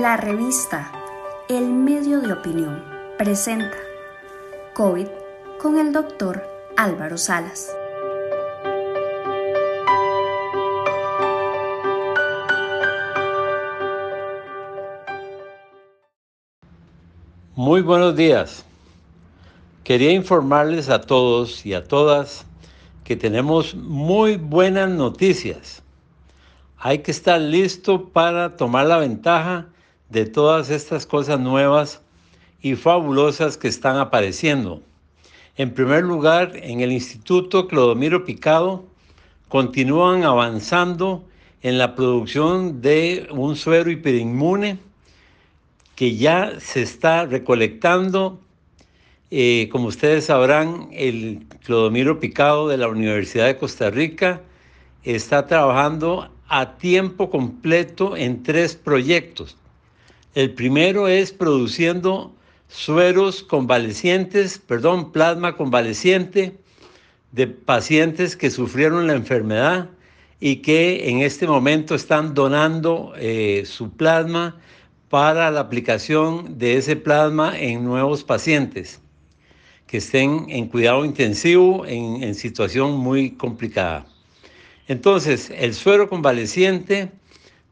La revista El Medio de Opinión presenta COVID con el doctor Álvaro Salas. Muy buenos días. Quería informarles a todos y a todas que tenemos muy buenas noticias. Hay que estar listo para tomar la ventaja de todas estas cosas nuevas y fabulosas que están apareciendo. En primer lugar, en el Instituto Clodomiro Picado continúan avanzando en la producción de un suero hiperinmune que ya se está recolectando. Eh, como ustedes sabrán, el Clodomiro Picado de la Universidad de Costa Rica está trabajando a tiempo completo en tres proyectos. El primero es produciendo sueros convalecientes, perdón, plasma convaleciente de pacientes que sufrieron la enfermedad y que en este momento están donando eh, su plasma para la aplicación de ese plasma en nuevos pacientes que estén en cuidado intensivo en, en situación muy complicada. Entonces, el suero convaleciente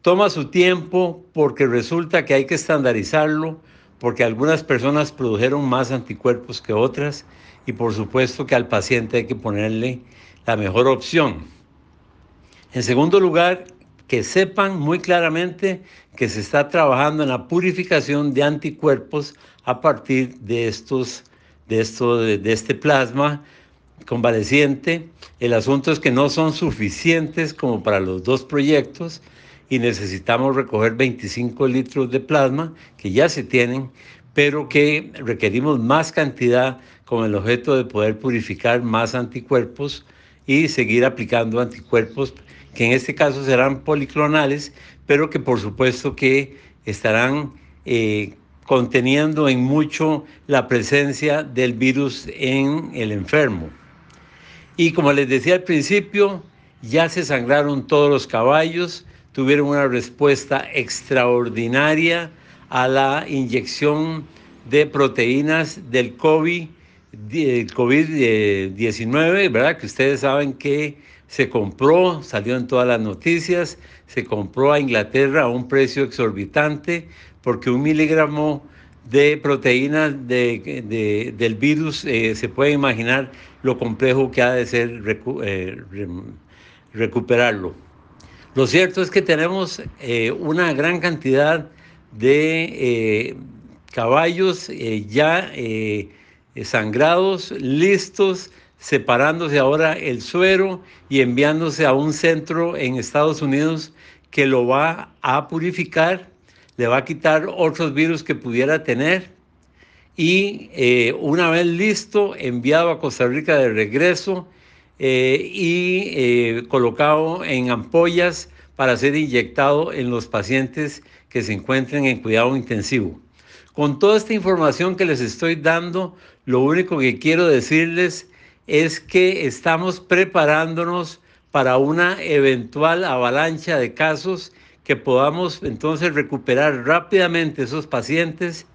toma su tiempo porque resulta que hay que estandarizarlo, porque algunas personas produjeron más anticuerpos que otras y por supuesto que al paciente hay que ponerle la mejor opción. En segundo lugar, que sepan muy claramente que se está trabajando en la purificación de anticuerpos a partir de estos de esto de, este plasma convaleciente. El asunto es que no son suficientes como para los dos proyectos y necesitamos recoger 25 litros de plasma que ya se tienen, pero que requerimos más cantidad con el objeto de poder purificar más anticuerpos y seguir aplicando anticuerpos que en este caso serán policlonales, pero que por supuesto que estarán eh, conteniendo en mucho la presencia del virus en el enfermo. Y como les decía al principio, ya se sangraron todos los caballos, tuvieron una respuesta extraordinaria a la inyección de proteínas del COVID, COVID-19, ¿verdad? Que ustedes saben que se compró, salió en todas las noticias, se compró a Inglaterra a un precio exorbitante porque un miligramo de proteínas de, del virus eh, se puede imaginar lo complejo que ha de ser eh, recuperarlo. Lo cierto es que tenemos eh, una gran cantidad de caballos ya sangrados, listos separándose ahora el suero y enviándose a un centro en Estados Unidos que lo va a purificar, le va a quitar otros virus que pudiera tener y eh, una vez listo, enviado a Costa Rica de regreso eh, y eh, colocado en ampollas para ser inyectado en los pacientes que se encuentren en cuidado intensivo. Con toda esta información que les estoy dando, lo único que quiero decirles es que estamos preparándonos para una eventual avalancha de casos que podamos entonces recuperar rápidamente esos pacientes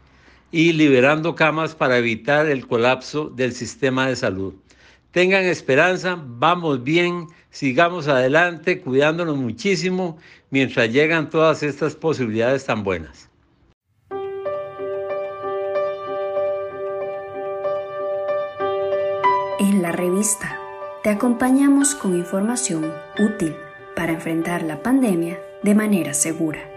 y liberando camas para evitar el colapso del sistema de salud. Tengan esperanza, vamos bien, sigamos adelante, cuidándonos muchísimo mientras llegan todas estas posibilidades tan buenas. En la revista te acompañamos con información útil para enfrentar la pandemia de manera segura.